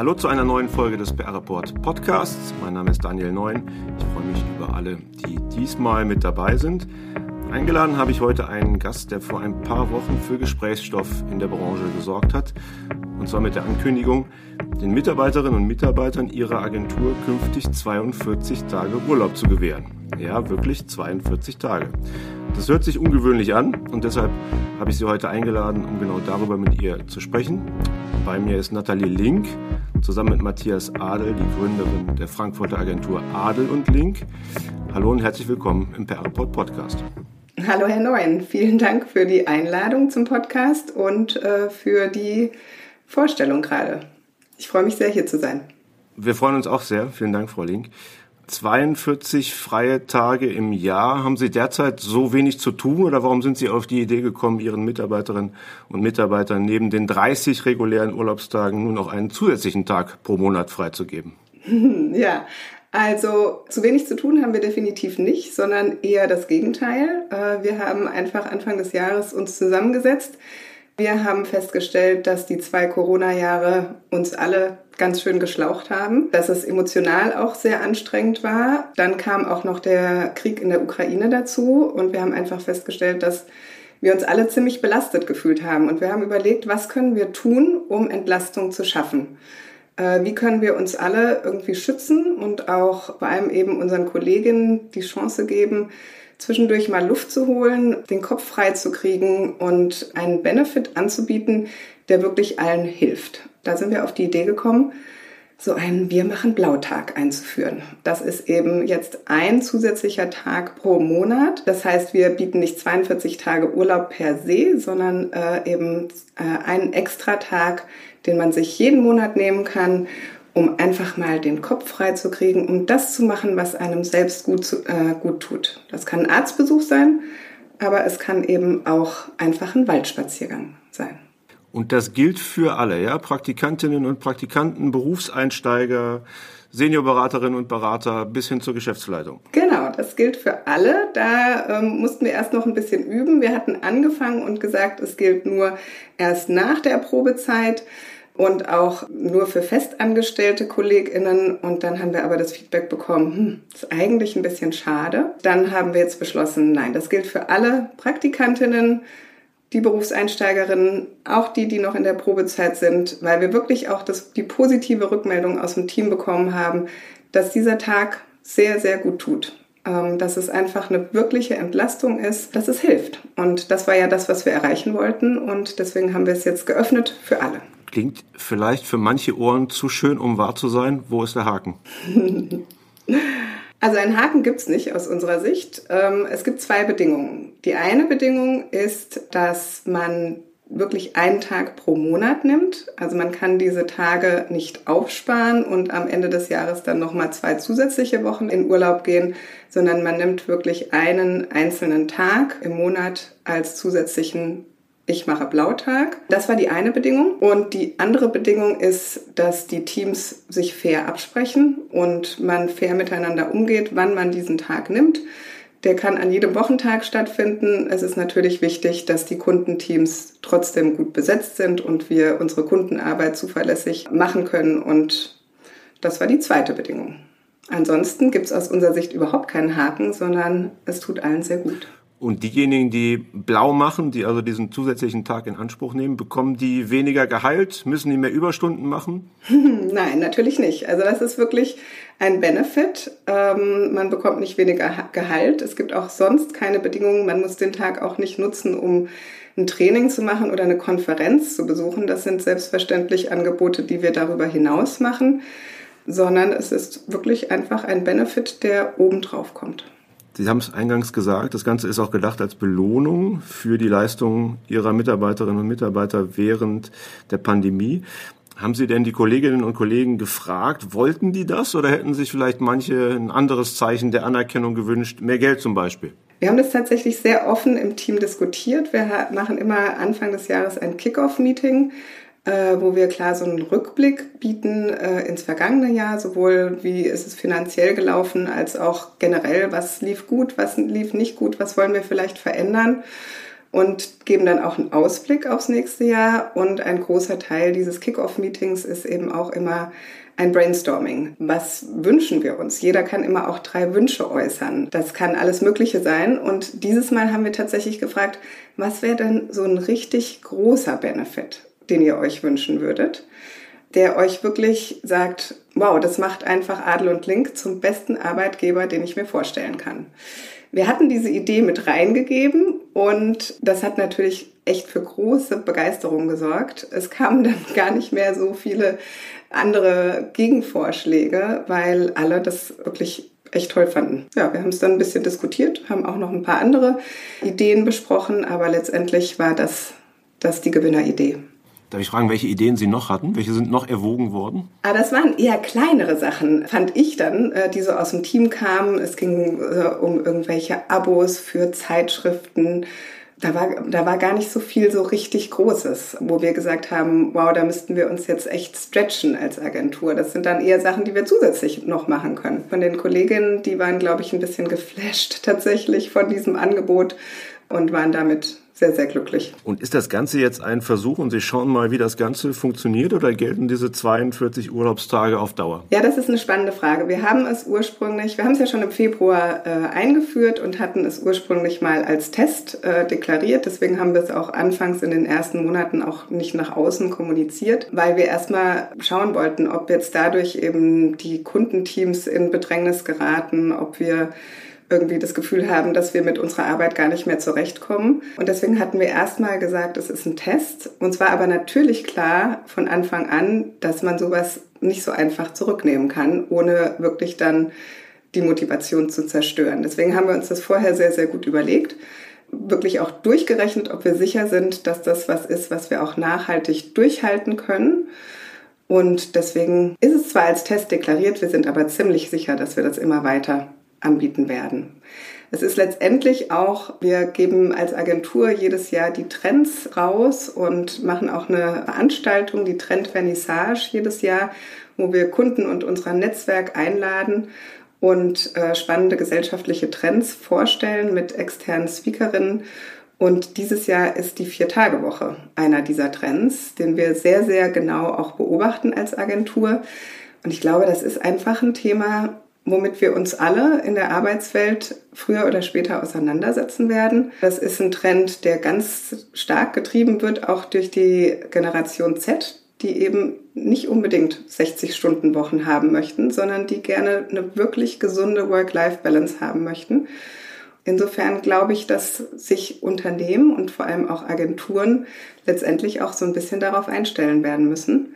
Hallo zu einer neuen Folge des PR Report Podcasts. Mein Name ist Daniel Neun. Ich freue mich über alle, die diesmal mit dabei sind. Eingeladen habe ich heute einen Gast, der vor ein paar Wochen für Gesprächsstoff in der Branche gesorgt hat. Und zwar mit der Ankündigung, den Mitarbeiterinnen und Mitarbeitern ihrer Agentur künftig 42 Tage Urlaub zu gewähren. Ja, wirklich 42 Tage. Das hört sich ungewöhnlich an und deshalb habe ich Sie heute eingeladen, um genau darüber mit ihr zu sprechen. Bei mir ist Nathalie Link, zusammen mit Matthias Adel, die Gründerin der Frankfurter Agentur Adel und Link. Hallo und herzlich willkommen im PR Report Podcast. Hallo Herr Neuen, vielen Dank für die Einladung zum Podcast und äh, für die Vorstellung gerade. Ich freue mich sehr, hier zu sein. Wir freuen uns auch sehr. Vielen Dank, Frau Link. 42 freie Tage im Jahr. Haben Sie derzeit so wenig zu tun oder warum sind Sie auf die Idee gekommen, Ihren Mitarbeiterinnen und Mitarbeitern neben den 30 regulären Urlaubstagen nur noch einen zusätzlichen Tag pro Monat freizugeben? Ja, also zu wenig zu tun haben wir definitiv nicht, sondern eher das Gegenteil. Äh, wir haben einfach Anfang des Jahres uns zusammengesetzt. Wir haben festgestellt, dass die zwei Corona-Jahre uns alle ganz schön geschlaucht haben, dass es emotional auch sehr anstrengend war. Dann kam auch noch der Krieg in der Ukraine dazu und wir haben einfach festgestellt, dass wir uns alle ziemlich belastet gefühlt haben. Und wir haben überlegt, was können wir tun, um Entlastung zu schaffen. Äh, wie können wir uns alle irgendwie schützen und auch vor allem eben unseren Kolleginnen die Chance geben, zwischendurch mal Luft zu holen, den Kopf frei zu kriegen und einen Benefit anzubieten, der wirklich allen hilft. Da sind wir auf die Idee gekommen, so einen Wir machen Blautag einzuführen. Das ist eben jetzt ein zusätzlicher Tag pro Monat. Das heißt, wir bieten nicht 42 Tage Urlaub per se, sondern äh, eben äh, einen extra Tag, den man sich jeden Monat nehmen kann um einfach mal den Kopf frei zu kriegen, um das zu machen, was einem selbst gut, äh, gut tut. Das kann ein Arztbesuch sein, aber es kann eben auch einfach ein Waldspaziergang sein. Und das gilt für alle, ja? Praktikantinnen und Praktikanten, Berufseinsteiger, Seniorberaterinnen und Berater bis hin zur Geschäftsleitung. Genau, das gilt für alle. Da ähm, mussten wir erst noch ein bisschen üben. Wir hatten angefangen und gesagt, es gilt nur erst nach der Probezeit und auch nur für festangestellte KollegInnen. Und dann haben wir aber das Feedback bekommen, hm, ist eigentlich ein bisschen schade. Dann haben wir jetzt beschlossen, nein, das gilt für alle Praktikantinnen, die Berufseinsteigerinnen, auch die, die noch in der Probezeit sind, weil wir wirklich auch das, die positive Rückmeldung aus dem Team bekommen haben, dass dieser Tag sehr, sehr gut tut. Ähm, dass es einfach eine wirkliche Entlastung ist, dass es hilft. Und das war ja das, was wir erreichen wollten. Und deswegen haben wir es jetzt geöffnet für alle. Klingt vielleicht für manche Ohren zu schön, um wahr zu sein. Wo ist der Haken? Also einen Haken gibt's nicht aus unserer Sicht. Ähm, es gibt zwei Bedingungen. Die eine Bedingung ist, dass man wirklich einen Tag pro Monat nimmt. Also man kann diese Tage nicht aufsparen und am Ende des Jahres dann nochmal zwei zusätzliche Wochen in Urlaub gehen, sondern man nimmt wirklich einen einzelnen Tag im Monat als zusätzlichen ich mache Blautag. Das war die eine Bedingung. Und die andere Bedingung ist, dass die Teams sich fair absprechen und man fair miteinander umgeht, wann man diesen Tag nimmt. Der kann an jedem Wochentag stattfinden. Es ist natürlich wichtig, dass die Kundenteams trotzdem gut besetzt sind und wir unsere Kundenarbeit zuverlässig machen können. Und das war die zweite Bedingung. Ansonsten gibt es aus unserer Sicht überhaupt keinen Haken, sondern es tut allen sehr gut. Und diejenigen, die blau machen, die also diesen zusätzlichen Tag in Anspruch nehmen, bekommen die weniger Gehalt? Müssen die mehr Überstunden machen? Nein, natürlich nicht. Also das ist wirklich ein Benefit. Ähm, man bekommt nicht weniger Gehalt. Es gibt auch sonst keine Bedingungen. Man muss den Tag auch nicht nutzen, um ein Training zu machen oder eine Konferenz zu besuchen. Das sind selbstverständlich Angebote, die wir darüber hinaus machen, sondern es ist wirklich einfach ein Benefit, der obendrauf kommt. Sie haben es eingangs gesagt, das Ganze ist auch gedacht als Belohnung für die Leistungen Ihrer Mitarbeiterinnen und Mitarbeiter während der Pandemie. Haben Sie denn die Kolleginnen und Kollegen gefragt, wollten die das oder hätten sich vielleicht manche ein anderes Zeichen der Anerkennung gewünscht, mehr Geld zum Beispiel? Wir haben das tatsächlich sehr offen im Team diskutiert. Wir machen immer Anfang des Jahres ein Kick-off-Meeting, äh, wo wir klar so einen Rückblick bieten äh, ins vergangene Jahr, sowohl wie ist es finanziell gelaufen, als auch generell, was lief gut, was lief nicht gut, was wollen wir vielleicht verändern und geben dann auch einen Ausblick aufs nächste Jahr. Und ein großer Teil dieses Kick-off-Meetings ist eben auch immer ein Brainstorming. Was wünschen wir uns? Jeder kann immer auch drei Wünsche äußern. Das kann alles Mögliche sein. Und dieses Mal haben wir tatsächlich gefragt, was wäre denn so ein richtig großer Benefit, den ihr euch wünschen würdet? der euch wirklich sagt, wow, das macht einfach Adel und Link zum besten Arbeitgeber, den ich mir vorstellen kann. Wir hatten diese Idee mit reingegeben und das hat natürlich echt für große Begeisterung gesorgt. Es kamen dann gar nicht mehr so viele andere Gegenvorschläge, weil alle das wirklich echt toll fanden. Ja, wir haben es dann ein bisschen diskutiert, haben auch noch ein paar andere Ideen besprochen, aber letztendlich war das, das die Gewinneridee. Darf ich fragen, welche Ideen Sie noch hatten? Welche sind noch erwogen worden? Ah, das waren eher kleinere Sachen, fand ich dann, äh, die so aus dem Team kamen. Es ging äh, um irgendwelche Abos für Zeitschriften, da war, da war gar nicht so viel so richtig Großes, wo wir gesagt haben, wow, da müssten wir uns jetzt echt stretchen als Agentur. Das sind dann eher Sachen, die wir zusätzlich noch machen können. Von den Kolleginnen, die waren, glaube ich, ein bisschen geflasht tatsächlich von diesem Angebot und waren damit sehr, sehr glücklich. Und ist das Ganze jetzt ein Versuch und Sie schauen mal, wie das Ganze funktioniert oder gelten diese 42 Urlaubstage auf Dauer? Ja, das ist eine spannende Frage. Wir haben es ursprünglich, wir haben es ja schon im Februar äh, eingeführt und hatten es ursprünglich mal als Test äh, deklariert. Deswegen haben wir es auch anfangs in den ersten Monaten auch nicht nach außen kommuniziert, weil wir erstmal schauen wollten, ob jetzt dadurch eben die Kundenteams in Bedrängnis geraten, ob wir irgendwie das Gefühl haben, dass wir mit unserer Arbeit gar nicht mehr zurechtkommen. Und deswegen hatten wir erstmal gesagt, es ist ein Test. Und zwar aber natürlich klar von Anfang an, dass man sowas nicht so einfach zurücknehmen kann, ohne wirklich dann die Motivation zu zerstören. Deswegen haben wir uns das vorher sehr, sehr gut überlegt wirklich auch durchgerechnet, ob wir sicher sind, dass das was ist, was wir auch nachhaltig durchhalten können. Und deswegen ist es zwar als Test deklariert, wir sind aber ziemlich sicher, dass wir das immer weiter anbieten werden. Es ist letztendlich auch, wir geben als Agentur jedes Jahr die Trends raus und machen auch eine Veranstaltung, die Trend Vernissage jedes Jahr, wo wir Kunden und unser Netzwerk einladen und äh, spannende gesellschaftliche Trends vorstellen mit externen Speakerinnen. Und dieses Jahr ist die Vier-Tage-Woche einer dieser Trends, den wir sehr, sehr genau auch beobachten als Agentur. Und ich glaube, das ist einfach ein Thema, womit wir uns alle in der Arbeitswelt früher oder später auseinandersetzen werden. Das ist ein Trend, der ganz stark getrieben wird, auch durch die Generation Z, die eben nicht unbedingt 60-Stunden-Wochen haben möchten, sondern die gerne eine wirklich gesunde Work-Life-Balance haben möchten. Insofern glaube ich, dass sich Unternehmen und vor allem auch Agenturen letztendlich auch so ein bisschen darauf einstellen werden müssen,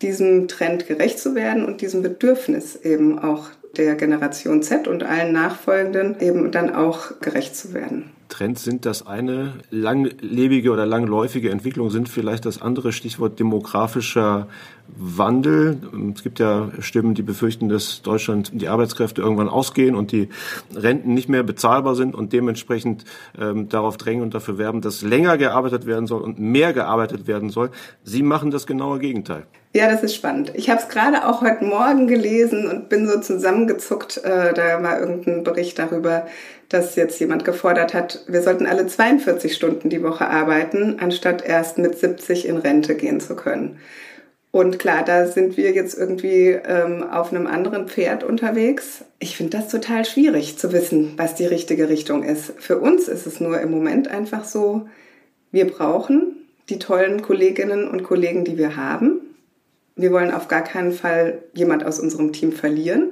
diesem Trend gerecht zu werden und diesem Bedürfnis eben auch der Generation Z und allen nachfolgenden eben dann auch gerecht zu werden. Trends sind das eine, langlebige oder langläufige Entwicklung sind vielleicht das andere Stichwort demografischer Wandel. Es gibt ja Stimmen, die befürchten, dass Deutschland die Arbeitskräfte irgendwann ausgehen und die Renten nicht mehr bezahlbar sind und dementsprechend ähm, darauf drängen und dafür werben, dass länger gearbeitet werden soll und mehr gearbeitet werden soll. Sie machen das genaue Gegenteil. Ja, das ist spannend. Ich habe es gerade auch heute Morgen gelesen und bin so zusammengezuckt. Äh, da war irgendein Bericht darüber, dass jetzt jemand gefordert hat, wir sollten alle 42 Stunden die Woche arbeiten, anstatt erst mit 70 in Rente gehen zu können. Und klar, da sind wir jetzt irgendwie ähm, auf einem anderen Pferd unterwegs. Ich finde das total schwierig zu wissen, was die richtige Richtung ist. Für uns ist es nur im Moment einfach so, wir brauchen die tollen Kolleginnen und Kollegen, die wir haben. Wir wollen auf gar keinen Fall jemand aus unserem Team verlieren.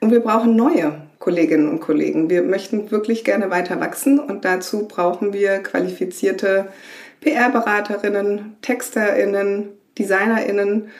Und wir brauchen neue Kolleginnen und Kollegen. Wir möchten wirklich gerne weiter wachsen und dazu brauchen wir qualifizierte PR-Beraterinnen, TexterInnen, DesignerInnen.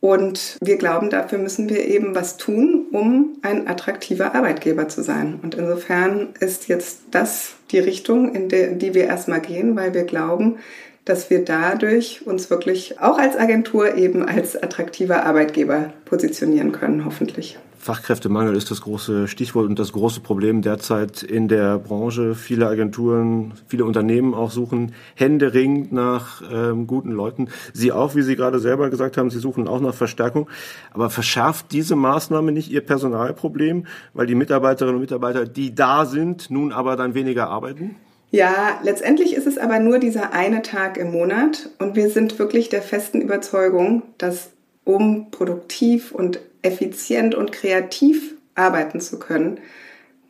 Und wir glauben, dafür müssen wir eben was tun, um ein attraktiver Arbeitgeber zu sein. Und insofern ist jetzt das die Richtung, in der, die wir erstmal gehen, weil wir glauben, dass wir dadurch uns wirklich auch als Agentur eben als attraktiver Arbeitgeber positionieren können, hoffentlich. Fachkräftemangel ist das große Stichwort und das große Problem derzeit in der Branche. Viele Agenturen, viele Unternehmen auch suchen händeringend nach ähm, guten Leuten. Sie auch, wie Sie gerade selber gesagt haben, Sie suchen auch nach Verstärkung. Aber verschärft diese Maßnahme nicht Ihr Personalproblem, weil die Mitarbeiterinnen und Mitarbeiter, die da sind, nun aber dann weniger arbeiten? Ja, letztendlich ist es aber nur dieser eine Tag im Monat und wir sind wirklich der festen Überzeugung, dass um produktiv und effizient und kreativ arbeiten zu können,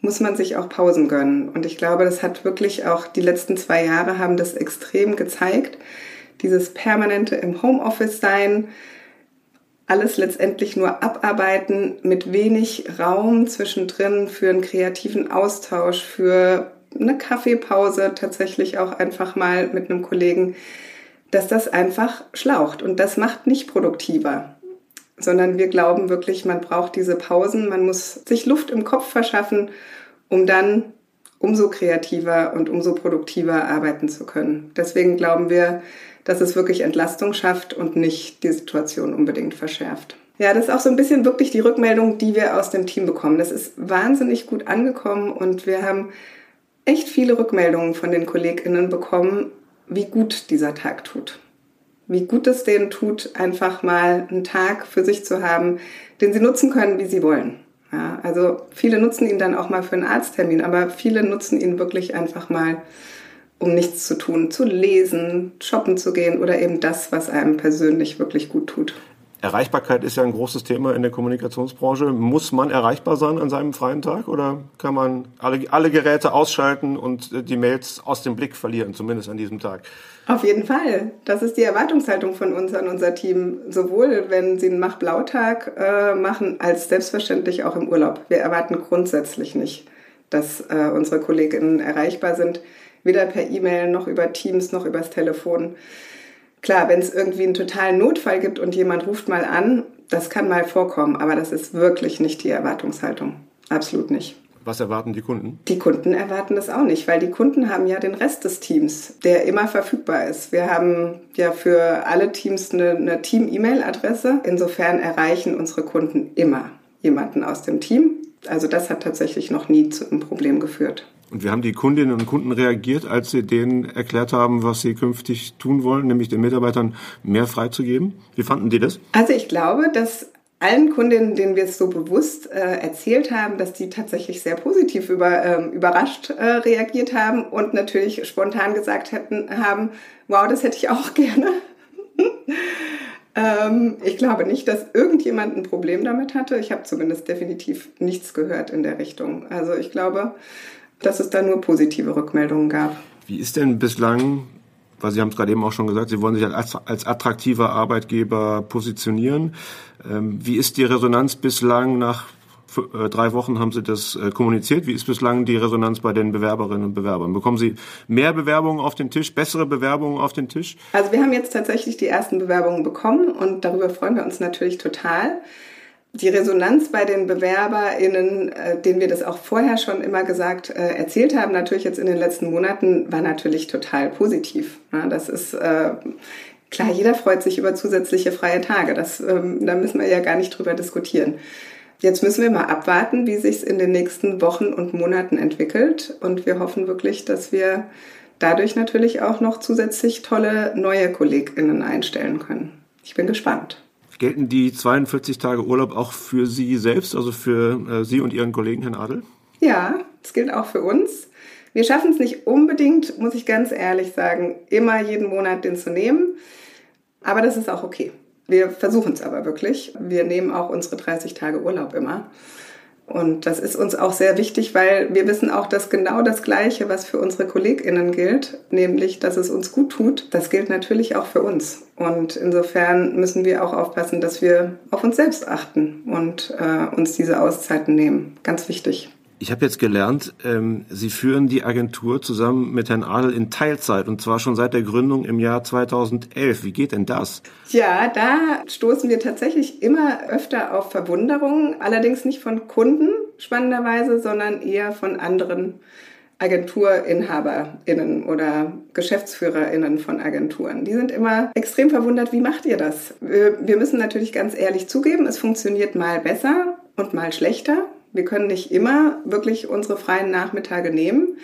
muss man sich auch Pausen gönnen. Und ich glaube, das hat wirklich auch die letzten zwei Jahre haben das extrem gezeigt. Dieses permanente im Homeoffice sein, alles letztendlich nur abarbeiten mit wenig Raum zwischendrin für einen kreativen Austausch, für eine Kaffeepause tatsächlich auch einfach mal mit einem Kollegen, dass das einfach schlaucht und das macht nicht produktiver, sondern wir glauben wirklich, man braucht diese Pausen, man muss sich Luft im Kopf verschaffen, um dann umso kreativer und umso produktiver arbeiten zu können. Deswegen glauben wir, dass es wirklich Entlastung schafft und nicht die Situation unbedingt verschärft. Ja, das ist auch so ein bisschen wirklich die Rückmeldung, die wir aus dem Team bekommen. Das ist wahnsinnig gut angekommen und wir haben echt viele Rückmeldungen von den KollegInnen bekommen, wie gut dieser Tag tut. Wie gut es denen tut, einfach mal einen Tag für sich zu haben, den sie nutzen können, wie sie wollen. Ja, also viele nutzen ihn dann auch mal für einen Arzttermin, aber viele nutzen ihn wirklich einfach mal, um nichts zu tun, zu lesen, shoppen zu gehen oder eben das, was einem persönlich wirklich gut tut. Erreichbarkeit ist ja ein großes Thema in der Kommunikationsbranche. Muss man erreichbar sein an seinem freien Tag oder kann man alle, alle Geräte ausschalten und äh, die Mails aus dem Blick verlieren, zumindest an diesem Tag? Auf jeden Fall. Das ist die Erwartungshaltung von uns an unser Team. Sowohl wenn sie einen Mach-Blautag äh, machen, als selbstverständlich auch im Urlaub. Wir erwarten grundsätzlich nicht, dass äh, unsere Kolleginnen erreichbar sind, weder per E-Mail noch über Teams noch übers Telefon. Klar, wenn es irgendwie einen totalen Notfall gibt und jemand ruft mal an, das kann mal vorkommen, aber das ist wirklich nicht die Erwartungshaltung. Absolut nicht. Was erwarten die Kunden? Die Kunden erwarten das auch nicht, weil die Kunden haben ja den Rest des Teams, der immer verfügbar ist. Wir haben ja für alle Teams eine, eine Team-E-Mail-Adresse. Insofern erreichen unsere Kunden immer jemanden aus dem Team. Also das hat tatsächlich noch nie zu einem Problem geführt. Und wie haben die Kundinnen und Kunden reagiert, als sie denen erklärt haben, was sie künftig tun wollen, nämlich den Mitarbeitern mehr freizugeben? Wie fanden die das? Also ich glaube, dass allen Kundinnen, denen wir es so bewusst äh, erzählt haben, dass die tatsächlich sehr positiv über, ähm, überrascht äh, reagiert haben und natürlich spontan gesagt hätten, haben, wow, das hätte ich auch gerne. ähm, ich glaube nicht, dass irgendjemand ein Problem damit hatte. Ich habe zumindest definitiv nichts gehört in der Richtung. Also ich glaube, dass es da nur positive Rückmeldungen gab. Wie ist denn bislang, weil Sie haben es gerade eben auch schon gesagt, Sie wollen sich als, attraktiver Arbeitgeber positionieren. Ähm, wie ist die Resonanz bislang nach äh, drei Wochen haben Sie das äh, kommuniziert. Wie ist bislang die Resonanz bei den Bewerberinnen und Bewerbern? Bekommen Sie mehr Bewerbungen auf den Tisch, bessere Bewerbungen auf den Tisch? Also wir haben jetzt tatsächlich die ersten Bewerbungen bekommen und darüber freuen wir uns natürlich total die Resonanz bei den BewerberInnen, äh, denen wir das auch vorher schon immer gesagt, äh, erzählt haben, natürlich jetzt in den letzten Monaten, war natürlich total positiv. Ja, das ist äh, klar, jeder freut sich über zusätzliche freie Tage. Das, ähm, da müssen wir ja gar nicht drüber diskutieren. Jetzt müssen wir mal abwarten, wie sich es in den nächsten Wochen und Monaten entwickelt. Und wir hoffen wirklich, dass wir dadurch natürlich auch noch zusätzlich tolle neue KollegInnen einstellen können. Ich bin gespannt. Gelten die 42 Tage Urlaub auch für Sie selbst, also für äh, Sie und Ihren Kollegen, Herrn Adel? Ja, das gilt auch für uns. Wir schaffen es nicht unbedingt, muss ich ganz ehrlich sagen, immer jeden Monat den zu nehmen. Aber das ist auch okay. Wir versuchen es aber wirklich. Wir nehmen auch unsere 30 Tage Urlaub immer. Und das ist uns auch sehr wichtig, weil wir wissen auch, dass genau das Gleiche, was für unsere KollegInnen gilt, nämlich, dass es uns gut tut, das gilt natürlich auch für uns. Und insofern müssen wir auch aufpassen, dass wir auf uns selbst achten und äh, uns diese Auszeiten nehmen. Ganz wichtig. Ich habe jetzt gelernt, ähm, Sie führen die Agentur zusammen mit Herrn Adel in Teilzeit und zwar schon seit der Gründung im Jahr 2011. Wie geht denn das? Ja, da stoßen wir tatsächlich immer öfter auf Verwunderung, allerdings nicht von Kunden spannenderweise, sondern eher von anderen AgenturinhaberInnen oder GeschäftsführerInnen von Agenturen. Die sind immer extrem verwundert, wie macht ihr das? Wir müssen natürlich ganz ehrlich zugeben, es funktioniert mal besser und mal schlechter. Wir können nicht immer wirklich unsere freien Nachmittage nehmen.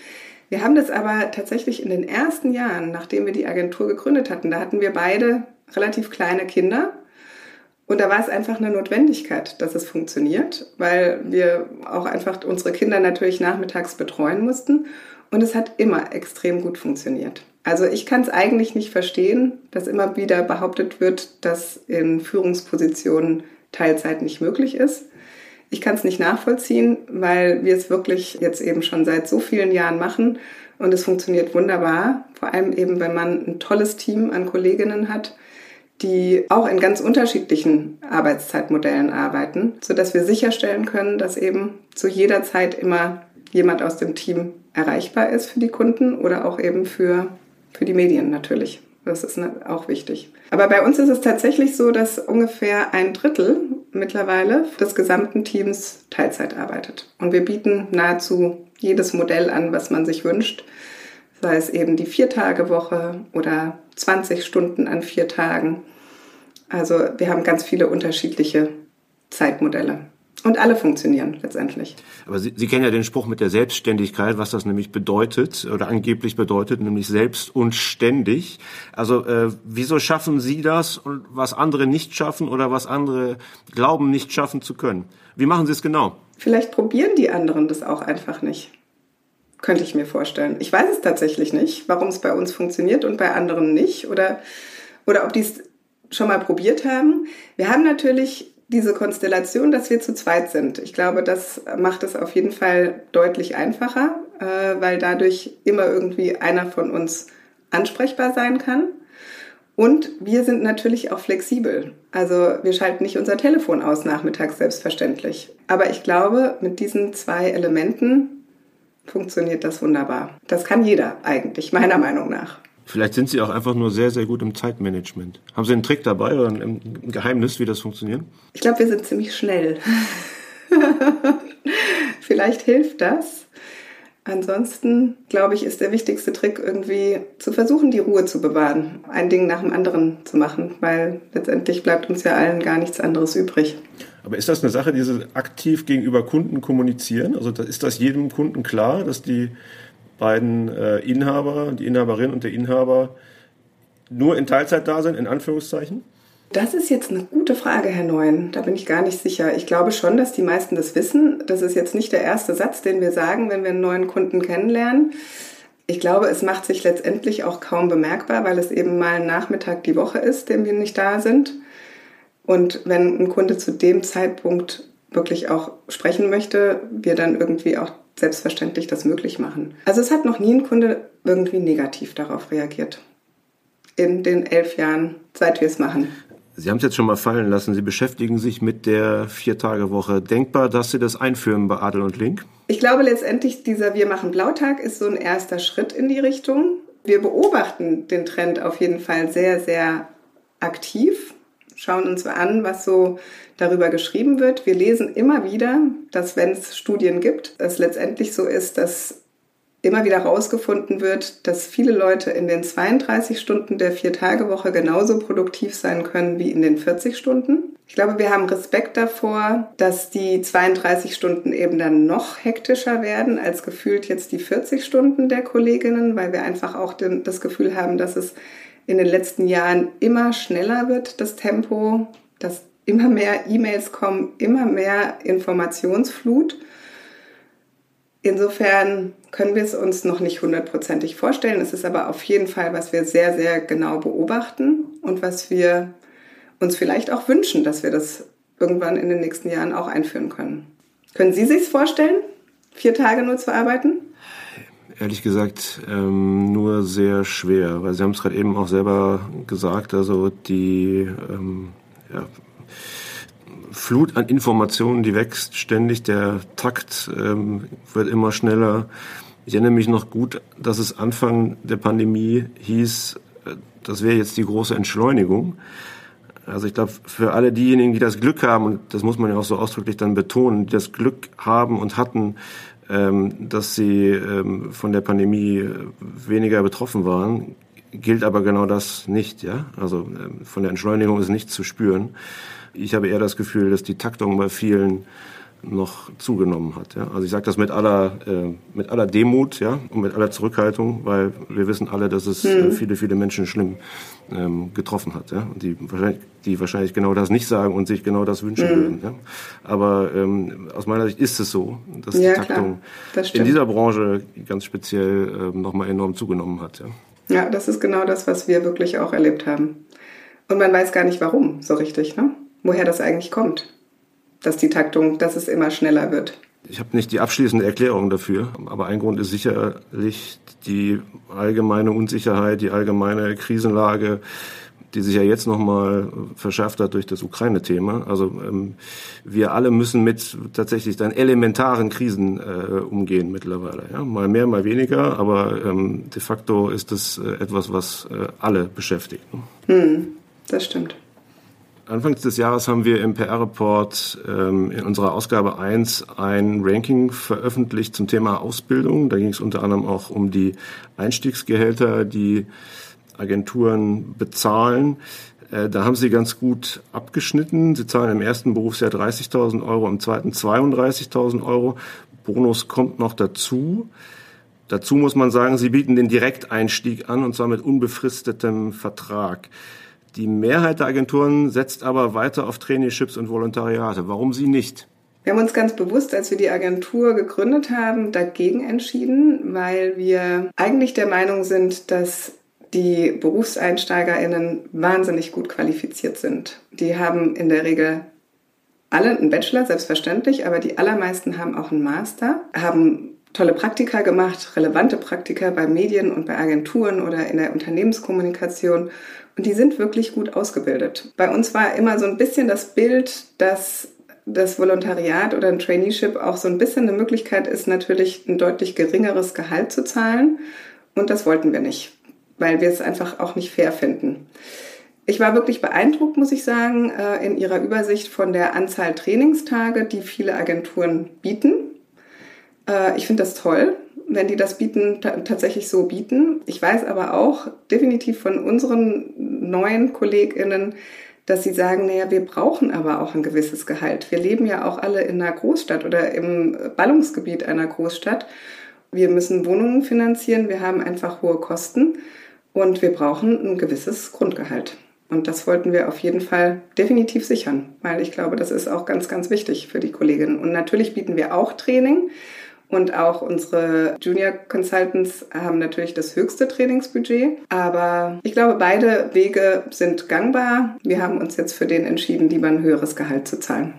Wir haben das aber tatsächlich in den ersten Jahren, nachdem wir die Agentur gegründet hatten, da hatten wir beide relativ kleine Kinder und da war es einfach eine Notwendigkeit, dass es funktioniert, weil wir auch einfach unsere Kinder natürlich nachmittags betreuen mussten. Und es hat immer extrem gut funktioniert. Also ich kann es eigentlich nicht verstehen, dass immer wieder behauptet wird, dass in Führungspositionen Teilzeit nicht möglich ist. Ich kann es nicht nachvollziehen, weil wir es wirklich jetzt eben schon seit so vielen Jahren machen und es funktioniert wunderbar. Vor allem eben, wenn man ein tolles Team an Kolleginnen hat die auch in ganz unterschiedlichen Arbeitszeitmodellen arbeiten, sodass wir sicherstellen können, dass eben zu jeder Zeit immer jemand aus dem Team erreichbar ist für die Kunden oder auch eben für, für die Medien natürlich. Das ist ne, auch wichtig. Aber bei uns ist es tatsächlich so, dass ungefähr ein Drittel mittlerweile des gesamten Teams Teilzeit arbeitet. Und wir bieten nahezu jedes Modell an, was man sich wünscht. Sei es eben die Viertagewoche oder 20 Stunden an vier Tagen. Also wir haben ganz viele unterschiedliche Zeitmodelle. Und alle funktionieren letztendlich. Aber Sie, Sie kennen ja den Spruch mit der Selbstständigkeit, was das nämlich bedeutet oder angeblich bedeutet, nämlich selbst und ständig. Also äh, wieso schaffen Sie das und was andere nicht schaffen oder was andere glauben nicht schaffen zu können? Wie machen Sie es genau? Vielleicht probieren die anderen das auch einfach nicht. Könnte ich mir vorstellen. Ich weiß es tatsächlich nicht, warum es bei uns funktioniert und bei anderen nicht oder, oder ob die es schon mal probiert haben. Wir haben natürlich diese Konstellation, dass wir zu zweit sind. Ich glaube, das macht es auf jeden Fall deutlich einfacher, äh, weil dadurch immer irgendwie einer von uns ansprechbar sein kann. Und wir sind natürlich auch flexibel. Also wir schalten nicht unser Telefon aus nachmittags selbstverständlich. Aber ich glaube, mit diesen zwei Elementen funktioniert das wunderbar. Das kann jeder eigentlich, meiner Meinung nach. Vielleicht sind Sie auch einfach nur sehr, sehr gut im Zeitmanagement. Haben Sie einen Trick dabei oder ein Geheimnis, wie das funktioniert? Ich glaube, wir sind ziemlich schnell. Vielleicht hilft das. Ansonsten, glaube ich, ist der wichtigste Trick irgendwie zu versuchen, die Ruhe zu bewahren, ein Ding nach dem anderen zu machen, weil letztendlich bleibt uns ja allen gar nichts anderes übrig. Aber ist das eine Sache, die Sie aktiv gegenüber Kunden kommunizieren? Also ist das jedem Kunden klar, dass die beiden äh, Inhaber, die Inhaberin und der Inhaber nur in Teilzeit da sind, in Anführungszeichen? Das ist jetzt eine gute Frage, Herr Neuen. Da bin ich gar nicht sicher. Ich glaube schon, dass die meisten das wissen. Das ist jetzt nicht der erste Satz, den wir sagen, wenn wir einen neuen Kunden kennenlernen. Ich glaube, es macht sich letztendlich auch kaum bemerkbar, weil es eben mal ein Nachmittag die Woche ist, den wir nicht da sind. Und wenn ein Kunde zu dem Zeitpunkt wirklich auch sprechen möchte, wir dann irgendwie auch selbstverständlich das möglich machen. Also es hat noch nie ein Kunde irgendwie negativ darauf reagiert. In den elf Jahren, seit wir es machen. Sie haben es jetzt schon mal fallen lassen. Sie beschäftigen sich mit der Vier-Tage-Woche. Denkbar, dass Sie das einführen bei Adel und Link? Ich glaube letztendlich, dieser Wir machen Blautag ist so ein erster Schritt in die Richtung. Wir beobachten den Trend auf jeden Fall sehr, sehr aktiv schauen uns an, was so darüber geschrieben wird. Wir lesen immer wieder, dass wenn es Studien gibt, es letztendlich so ist, dass immer wieder herausgefunden wird, dass viele Leute in den 32 Stunden der Vier-Tage-Woche genauso produktiv sein können wie in den 40 Stunden. Ich glaube, wir haben Respekt davor, dass die 32 Stunden eben dann noch hektischer werden als gefühlt jetzt die 40 Stunden der Kolleginnen, weil wir einfach auch das Gefühl haben, dass es in den letzten Jahren immer schneller wird, das Tempo, dass immer mehr E-Mails kommen, immer mehr Informationsflut. Insofern können wir es uns noch nicht hundertprozentig vorstellen. Es ist aber auf jeden Fall, was wir sehr, sehr genau beobachten und was wir uns vielleicht auch wünschen, dass wir das irgendwann in den nächsten Jahren auch einführen können. Können Sie sich vorstellen, vier Tage nur zu arbeiten? Ehrlich gesagt, ähm, nur sehr schwer, weil Sie haben es gerade eben auch selber gesagt, also die ähm, ja, Flut an Informationen, die wächst ständig, der Takt ähm, wird immer schneller. Ich erinnere mich noch gut, dass es Anfang der Pandemie hieß, äh, das wäre jetzt die große Entschleunigung. Also ich glaube, für alle diejenigen, die das Glück haben, und das muss man ja auch so ausdrücklich dann betonen, die das Glück haben und hatten, dass sie ähm, von der Pandemie weniger betroffen waren, gilt aber genau das nicht. Ja? Also ähm, von der Entschleunigung ist nichts zu spüren. Ich habe eher das Gefühl, dass die Taktung bei vielen noch zugenommen hat. Ja? Also ich sage das mit aller, äh, mit aller Demut ja? und mit aller Zurückhaltung, weil wir wissen alle, dass es äh, mhm. viele, viele Menschen schlimm ähm, getroffen hat. Ja? Und die wahrscheinlich, die wahrscheinlich genau das nicht sagen und sich genau das wünschen mhm. würden. Ja? Aber ähm, aus meiner Sicht ist es so, dass ja, die Taktung in dieser Branche ganz speziell äh, nochmal enorm zugenommen hat. Ja? ja, das ist genau das, was wir wirklich auch erlebt haben. Und man weiß gar nicht warum so richtig, ne? woher das eigentlich kommt dass die Taktung, dass es immer schneller wird. Ich habe nicht die abschließende Erklärung dafür, aber ein Grund ist sicherlich die allgemeine Unsicherheit, die allgemeine Krisenlage, die sich ja jetzt nochmal verschärft hat durch das Ukraine-Thema. Also ähm, wir alle müssen mit tatsächlich dann elementaren Krisen äh, umgehen mittlerweile. Ja? Mal mehr, mal weniger, aber ähm, de facto ist das äh, etwas, was äh, alle beschäftigt. Hm, das stimmt. Anfangs des Jahres haben wir im PR-Report ähm, in unserer Ausgabe 1 ein Ranking veröffentlicht zum Thema Ausbildung. Da ging es unter anderem auch um die Einstiegsgehälter, die Agenturen bezahlen. Äh, da haben sie ganz gut abgeschnitten. Sie zahlen im ersten Berufsjahr 30.000 Euro, im zweiten 32.000 Euro. Bonus kommt noch dazu. Dazu muss man sagen, sie bieten den Direkteinstieg an und zwar mit unbefristetem Vertrag. Die Mehrheit der Agenturen setzt aber weiter auf Traineeships und Volontariate. Warum sie nicht? Wir haben uns ganz bewusst, als wir die Agentur gegründet haben, dagegen entschieden, weil wir eigentlich der Meinung sind, dass die BerufseinsteigerInnen wahnsinnig gut qualifiziert sind. Die haben in der Regel alle einen Bachelor, selbstverständlich, aber die allermeisten haben auch einen Master, haben tolle Praktika gemacht, relevante Praktika bei Medien und bei Agenturen oder in der Unternehmenskommunikation und die sind wirklich gut ausgebildet. Bei uns war immer so ein bisschen das Bild, dass das Volontariat oder ein Traineeship auch so ein bisschen eine Möglichkeit ist, natürlich ein deutlich geringeres Gehalt zu zahlen. Und das wollten wir nicht, weil wir es einfach auch nicht fair finden. Ich war wirklich beeindruckt, muss ich sagen, äh, in ihrer Übersicht von der Anzahl Trainingstage, die viele Agenturen bieten. Äh, ich finde das toll wenn die das bieten, tatsächlich so bieten. Ich weiß aber auch definitiv von unseren neuen KollegInnen, dass sie sagen, naja, wir brauchen aber auch ein gewisses Gehalt. Wir leben ja auch alle in einer Großstadt oder im Ballungsgebiet einer Großstadt. Wir müssen Wohnungen finanzieren, wir haben einfach hohe Kosten und wir brauchen ein gewisses Grundgehalt. Und das wollten wir auf jeden Fall definitiv sichern, weil ich glaube, das ist auch ganz, ganz wichtig für die Kolleginnen. Und natürlich bieten wir auch Training. Und auch unsere Junior Consultants haben natürlich das höchste Trainingsbudget. Aber ich glaube, beide Wege sind gangbar. Wir haben uns jetzt für den entschieden, lieber ein höheres Gehalt zu zahlen.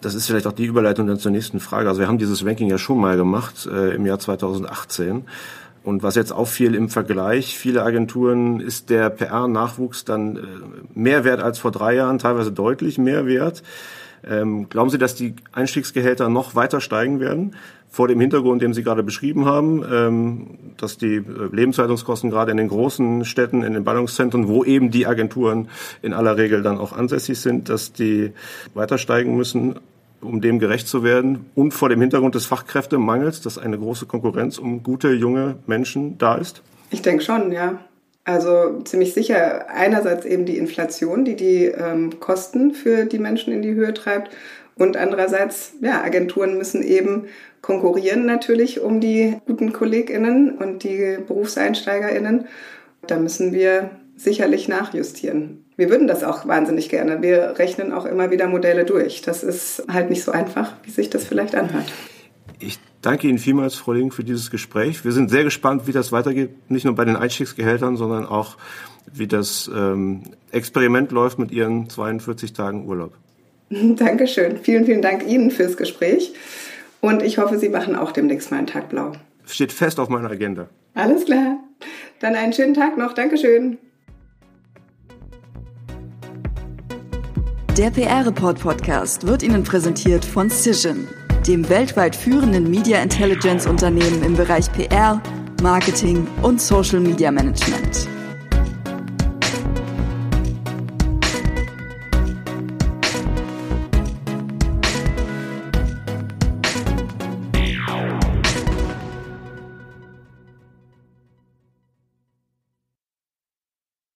Das ist vielleicht auch die Überleitung dann zur nächsten Frage. Also wir haben dieses Ranking ja schon mal gemacht äh, im Jahr 2018. Und was jetzt auffiel im Vergleich, viele Agenturen ist der PR-Nachwuchs dann äh, mehr wert als vor drei Jahren, teilweise deutlich mehr wert. Ähm, glauben Sie, dass die Einstiegsgehälter noch weiter steigen werden? Vor dem Hintergrund, den Sie gerade beschrieben haben, ähm, dass die äh, Lebenshaltungskosten gerade in den großen Städten, in den Ballungszentren, wo eben die Agenturen in aller Regel dann auch ansässig sind, dass die weiter steigen müssen, um dem gerecht zu werden. Und vor dem Hintergrund des Fachkräftemangels, dass eine große Konkurrenz um gute junge Menschen da ist? Ich denke schon, ja. Also ziemlich sicher einerseits eben die Inflation, die die ähm, Kosten für die Menschen in die Höhe treibt und andererseits, ja, Agenturen müssen eben konkurrieren natürlich um die guten KollegInnen und die BerufseinsteigerInnen. Da müssen wir sicherlich nachjustieren. Wir würden das auch wahnsinnig gerne. Wir rechnen auch immer wieder Modelle durch. Das ist halt nicht so einfach, wie sich das vielleicht anhört. Ich danke Ihnen vielmals, Frau Link, für dieses Gespräch. Wir sind sehr gespannt, wie das weitergeht, nicht nur bei den Einstiegsgehältern, sondern auch, wie das ähm, Experiment läuft mit Ihren 42 Tagen Urlaub. Dankeschön. Vielen, vielen Dank Ihnen fürs Gespräch. Und ich hoffe, Sie machen auch demnächst mal einen Tag blau. Steht fest auf meiner Agenda. Alles klar. Dann einen schönen Tag noch. Dankeschön. Der PR-Report Podcast wird Ihnen präsentiert von Cision dem weltweit führenden Media Intelligence Unternehmen im Bereich PR, Marketing und Social Media Management.